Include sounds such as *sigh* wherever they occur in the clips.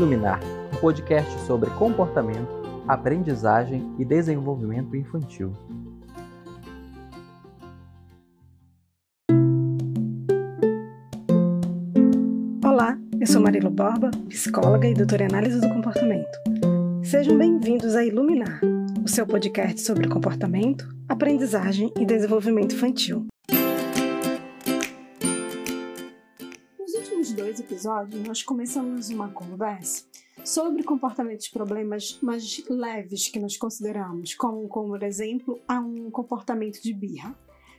Iluminar, um podcast sobre comportamento, aprendizagem e desenvolvimento infantil. Olá, eu sou Marilo Borba, psicóloga e doutora em análise do comportamento. Sejam bem-vindos a Iluminar, o seu podcast sobre comportamento, aprendizagem e desenvolvimento infantil. Episódios, nós começamos uma conversa sobre comportamentos problemas mais leves que nós consideramos, como, como por exemplo, a um comportamento de birra.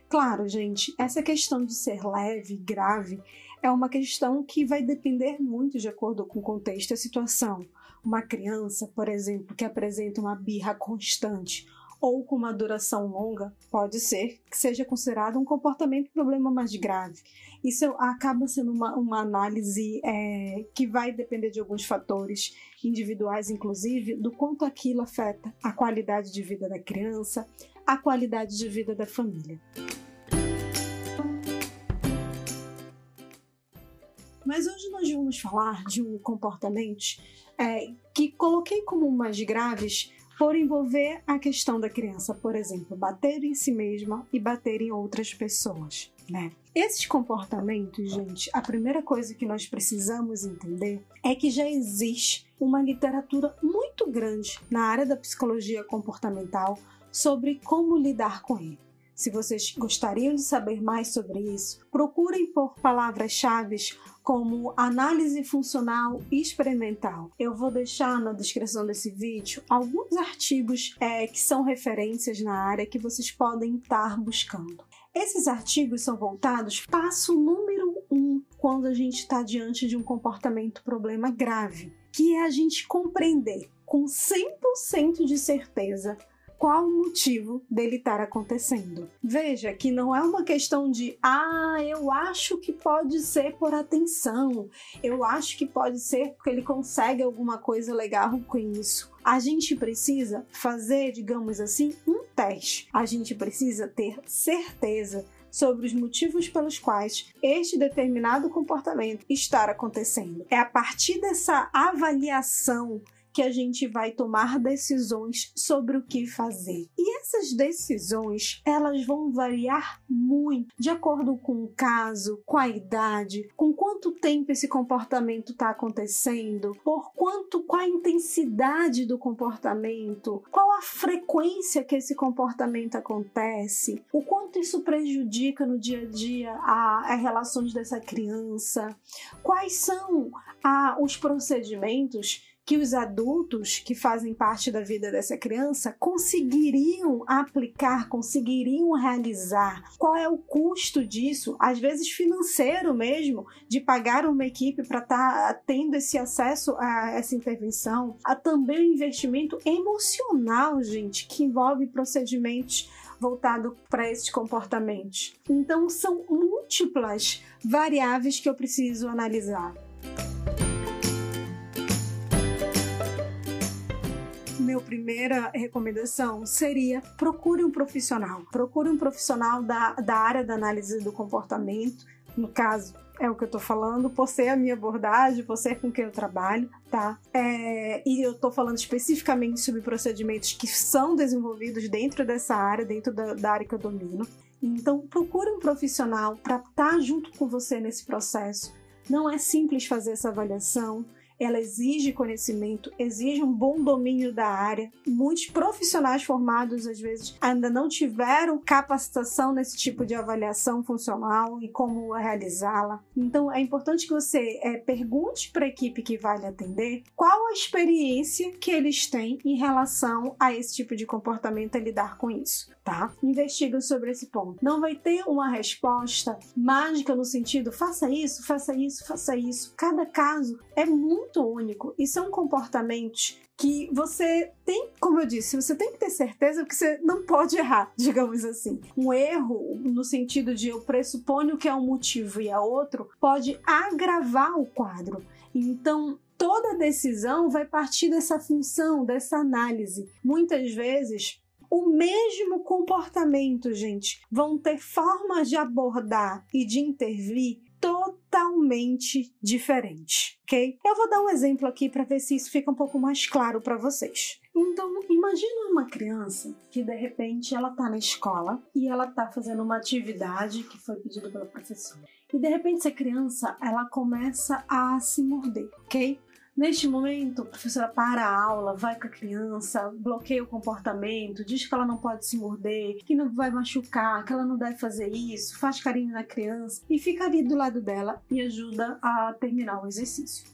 Claro, gente, essa questão de ser leve, grave, é uma questão que vai depender muito de acordo com o contexto e a situação. Uma criança, por exemplo, que apresenta uma birra constante ou com uma duração longa, pode ser que seja considerado um comportamento problema mais grave. Isso acaba sendo uma, uma análise é, que vai depender de alguns fatores individuais, inclusive, do quanto aquilo afeta a qualidade de vida da criança, a qualidade de vida da família. Mas hoje nós vamos falar de um comportamento é, que coloquei como mais graves por envolver a questão da criança, por exemplo, bater em si mesma e bater em outras pessoas, né? Esses comportamentos, gente, a primeira coisa que nós precisamos entender é que já existe uma literatura muito grande na área da psicologia comportamental sobre como lidar com ele. Se vocês gostariam de saber mais sobre isso, procurem por palavras-chave como análise funcional experimental. Eu vou deixar na descrição desse vídeo alguns artigos é, que são referências na área que vocês podem estar buscando. Esses artigos são voltados passo número um quando a gente está diante de um comportamento problema grave, que é a gente compreender com 100% de certeza qual o motivo dele estar acontecendo. Veja que não é uma questão de, ah, eu acho que pode ser por atenção, eu acho que pode ser porque ele consegue alguma coisa legal com isso. A gente precisa fazer, digamos assim, um teste. A gente precisa ter certeza sobre os motivos pelos quais este determinado comportamento está acontecendo. É a partir dessa avaliação que a gente vai tomar decisões sobre o que fazer. E essas decisões, elas vão variar muito de acordo com o caso, com a idade, com quanto tempo esse comportamento está acontecendo, por quanto, qual a intensidade do comportamento, qual a frequência que esse comportamento acontece, o quanto isso prejudica no dia a dia as relações dessa criança, quais são a, os procedimentos que os adultos que fazem parte da vida dessa criança conseguiriam aplicar, conseguiriam realizar. Qual é o custo disso? Às vezes financeiro mesmo, de pagar uma equipe para estar tá tendo esse acesso a essa intervenção. Há também o investimento emocional, gente, que envolve procedimentos voltado para esses comportamentos. Então são múltiplas variáveis que eu preciso analisar. Minha primeira recomendação seria procure um profissional. Procure um profissional da, da área da análise do comportamento. No caso, é o que eu tô falando, por ser a minha abordagem, por ser com quem eu trabalho, tá? É, e eu tô falando especificamente sobre procedimentos que são desenvolvidos dentro dessa área, dentro da, da área que eu domino. Então, procure um profissional para estar tá junto com você nesse processo. Não é simples fazer essa avaliação ela exige conhecimento, exige um bom domínio da área. Muitos profissionais formados, às vezes, ainda não tiveram capacitação nesse tipo de avaliação funcional e como realizá-la. Então, é importante que você é, pergunte para a equipe que vai lhe atender qual a experiência que eles têm em relação a esse tipo de comportamento e lidar com isso, tá? Investiga sobre esse ponto. Não vai ter uma resposta mágica no sentido faça isso, faça isso, faça isso. Cada caso é muito único e são comportamentos que você tem, como eu disse, você tem que ter certeza que você não pode errar, *laughs* digamos assim. Um erro, no sentido de eu pressuponho que é um motivo e é outro, pode agravar o quadro. Então, toda decisão vai partir dessa função, dessa análise. Muitas vezes, o mesmo comportamento, gente, vão ter formas de abordar e de intervir totalmente diferente, ok? Eu vou dar um exemplo aqui para ver se isso fica um pouco mais claro para vocês. Então, imagina uma criança que de repente ela tá na escola e ela tá fazendo uma atividade que foi pedida pela professora. E de repente essa criança, ela começa a se morder, ok? Neste momento, a professora para a aula, vai com a criança, bloqueia o comportamento, diz que ela não pode se morder, que não vai machucar, que ela não deve fazer isso, faz carinho na criança e fica ali do lado dela e ajuda a terminar o exercício.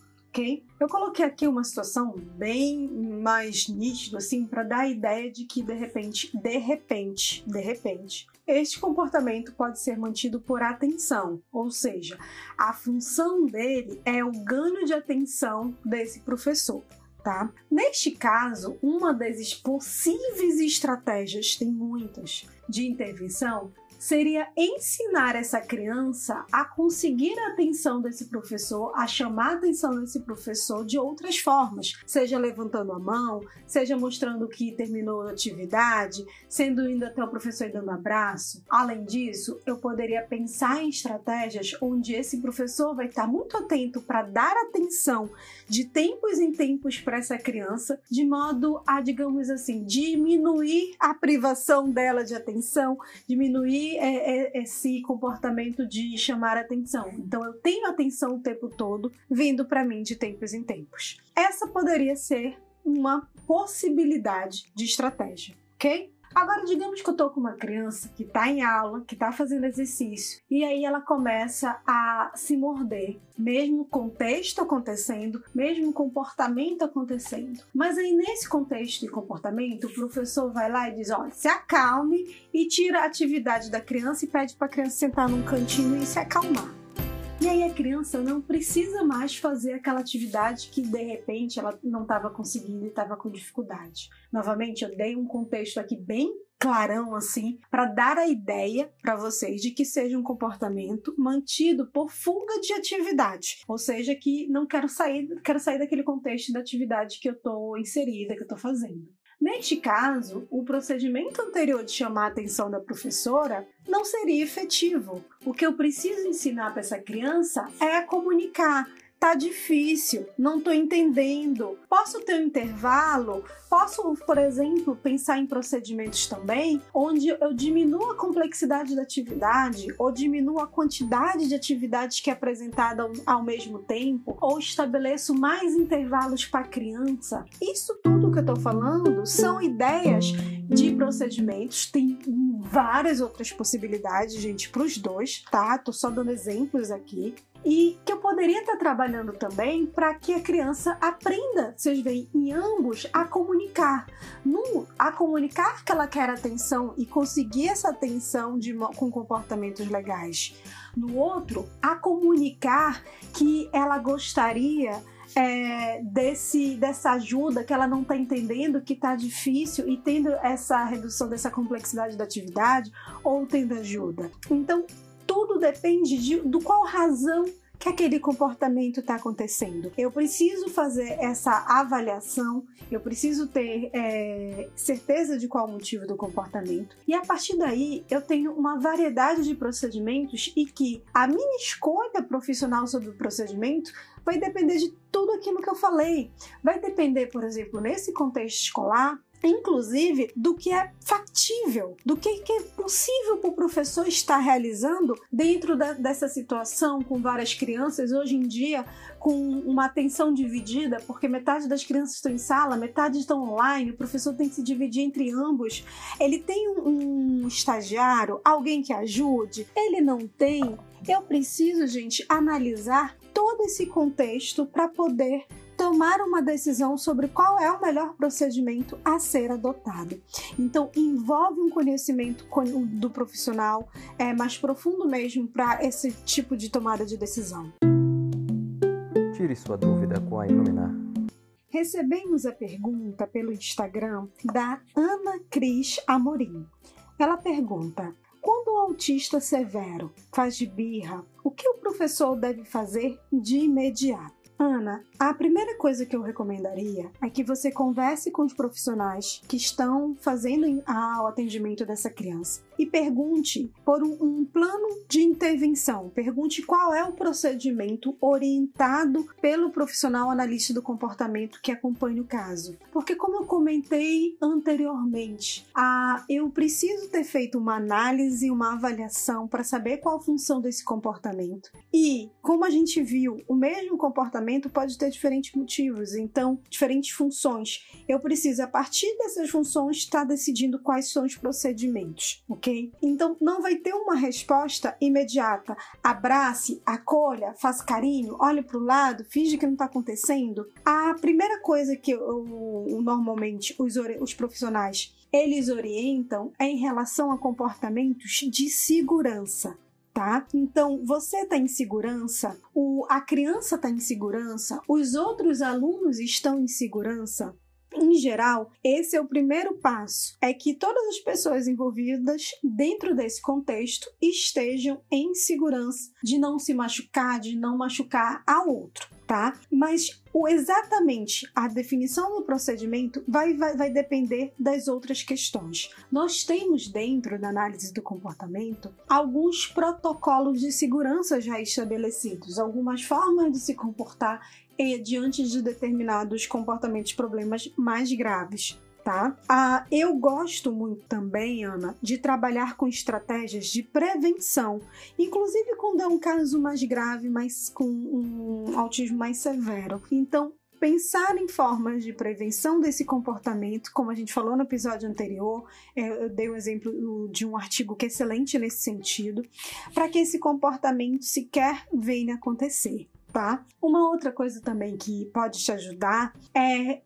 Eu coloquei aqui uma situação bem mais nítida, assim, para dar a ideia de que de repente, de repente, de repente, este comportamento pode ser mantido por atenção, ou seja, a função dele é o ganho de atenção desse professor. Tá? Neste caso, uma das possíveis estratégias, tem muitas, de intervenção seria ensinar essa criança a conseguir a atenção desse professor, a chamar a atenção desse professor de outras formas, seja levantando a mão, seja mostrando que terminou a atividade, sendo indo até o professor e dando abraço. Além disso, eu poderia pensar em estratégias onde esse professor vai estar muito atento para dar atenção de tempos em tempos para essa criança, de modo a, digamos assim, diminuir a privação dela de atenção, diminuir é, é, esse comportamento de chamar atenção. Então eu tenho atenção o tempo todo vindo para mim de tempos em tempos. Essa poderia ser uma possibilidade de estratégia, ok? Agora, digamos que eu tô com uma criança que tá em aula, que tá fazendo exercício, e aí ela começa a se morder, mesmo contexto acontecendo, mesmo comportamento acontecendo. Mas aí, nesse contexto de comportamento, o professor vai lá e diz: olha, se acalme e tira a atividade da criança e pede para a criança sentar num cantinho e se acalmar. E aí a criança não precisa mais fazer aquela atividade que de repente ela não estava conseguindo e estava com dificuldade. Novamente, eu dei um contexto aqui bem clarão assim para dar a ideia para vocês de que seja um comportamento mantido por fuga de atividade, ou seja, que não quero sair, quero sair daquele contexto da atividade que eu estou inserida, que eu estou fazendo. Neste caso, o procedimento anterior de chamar a atenção da professora não seria efetivo. O que eu preciso ensinar para essa criança é comunicar, tá difícil, não tô entendendo. Posso ter um intervalo? Posso, por exemplo, pensar em procedimentos também onde eu diminuo a complexidade da atividade ou diminuo a quantidade de atividades que é apresentada ao mesmo tempo ou estabeleço mais intervalos para a criança. Isso tudo que eu tô falando são ideias de procedimentos, tem várias outras possibilidades, gente, para os dois, tá? Tô só dando exemplos aqui e que eu poderia estar trabalhando também para que a criança aprenda, vocês veem, em ambos a comunicar. Num, a comunicar que ela quer atenção e conseguir essa atenção de, com comportamentos legais. No outro, a comunicar que ela gostaria é, desse, dessa ajuda que ela não está entendendo, que está difícil e tendo essa redução dessa complexidade da atividade ou tendo ajuda. Então, tudo depende de, do qual razão que aquele comportamento está acontecendo. Eu preciso fazer essa avaliação, eu preciso ter é, certeza de qual o motivo do comportamento, e a partir daí eu tenho uma variedade de procedimentos e que a minha escolha profissional sobre o procedimento vai depender de tudo aquilo que eu falei. Vai depender, por exemplo, nesse contexto escolar, inclusive do que é factível, do que, é possível para o professor estar realizando dentro da, dessa situação com várias crianças hoje em dia com uma atenção dividida, porque metade das crianças estão em sala, metade estão online, o professor tem que se dividir entre ambos. Ele tem um, um estagiário, alguém que ajude, ele não tem. Eu preciso, gente, analisar todo esse contexto para poder tomar uma decisão sobre qual é o melhor procedimento a ser adotado. Então, envolve um conhecimento do profissional é, mais profundo mesmo para esse tipo de tomada de decisão. Tire sua dúvida com a Iluminar. Recebemos a pergunta pelo Instagram da Ana Cris Amorim. Ela pergunta: quando o autista severo faz de birra, o que o professor deve fazer de imediato? Ana, a primeira coisa que eu recomendaria é que você converse com os profissionais que estão fazendo o atendimento dessa criança. E pergunte por um, um plano de intervenção. Pergunte qual é o procedimento orientado pelo profissional analista do comportamento que acompanha o caso. Porque, como eu comentei anteriormente, a, eu preciso ter feito uma análise, uma avaliação para saber qual a função desse comportamento. E, como a gente viu, o mesmo comportamento pode ter diferentes motivos, então, diferentes funções. Eu preciso, a partir dessas funções, estar decidindo quais são os procedimentos, ok? Então, não vai ter uma resposta imediata. Abrace, acolha, faça carinho, olhe para o lado, finge que não está acontecendo. A primeira coisa que eu, normalmente os, os profissionais eles orientam é em relação a comportamentos de segurança. Tá? Então, você está em segurança, o, a criança está em segurança, os outros alunos estão em segurança. Em geral, esse é o primeiro passo: é que todas as pessoas envolvidas dentro desse contexto estejam em segurança de não se machucar, de não machucar a outro tá? Mas o exatamente a definição do procedimento vai, vai, vai depender das outras questões. Nós temos dentro da análise do comportamento alguns protocolos de segurança já estabelecidos, algumas formas de se comportar diante de determinados comportamentos, problemas mais graves tá? Ah, eu gosto muito também, Ana, de trabalhar com estratégias de prevenção, inclusive quando é um caso mais grave, mas com um autismo mais severo. Então, pensar em formas de prevenção desse comportamento, como a gente falou no episódio anterior, é, eu dei o um exemplo de um artigo que é excelente nesse sentido, para que esse comportamento sequer venha acontecer Uma outra coisa também que pode te ajudar é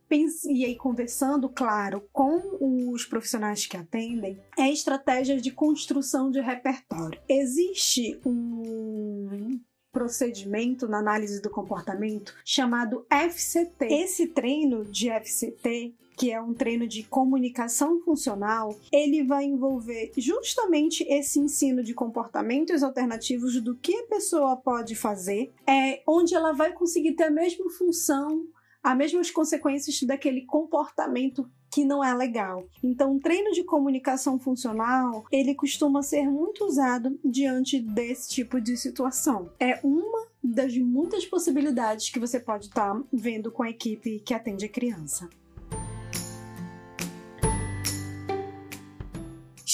e aí conversando, claro, com os profissionais que atendem, é estratégias de construção de repertório. Existe um procedimento na análise do comportamento chamado FCT. Esse treino de FCT que é um treino de comunicação funcional, ele vai envolver justamente esse ensino de comportamentos alternativos do que a pessoa pode fazer, é onde ela vai conseguir ter a mesma função, as mesmas consequências daquele comportamento que não é legal. Então, o treino de comunicação funcional, ele costuma ser muito usado diante desse tipo de situação. É uma das muitas possibilidades que você pode estar tá vendo com a equipe que atende a criança.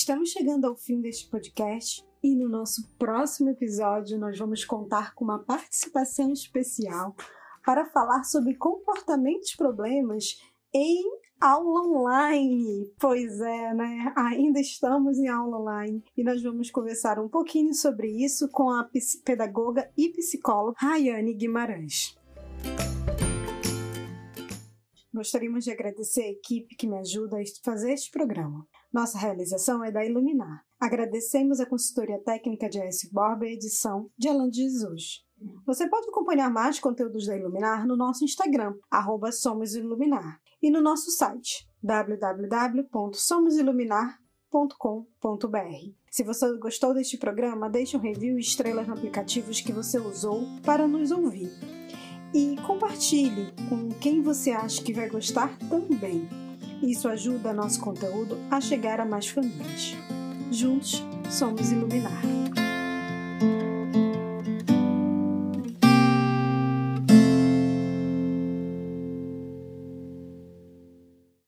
Estamos chegando ao fim deste podcast e no nosso próximo episódio nós vamos contar com uma participação especial para falar sobre comportamentos problemas em aula online. Pois é, né? Ainda estamos em aula online e nós vamos conversar um pouquinho sobre isso com a pedagoga e psicóloga Rayane Guimarães. Gostaríamos de agradecer a equipe que me ajuda a fazer este programa. Nossa realização é da Iluminar. Agradecemos a consultoria técnica de S. Borba e edição de Alan de Jesus. Você pode acompanhar mais conteúdos da Iluminar no nosso Instagram, arroba SomosIluminar, e no nosso site, www.somosiluminar.com.br. Se você gostou deste programa, deixe um review e estrelas no aplicativo que você usou para nos ouvir. E compartilhe com quem você acha que vai gostar também. Isso ajuda nosso conteúdo a chegar a mais famílias. Juntos, somos Iluminar.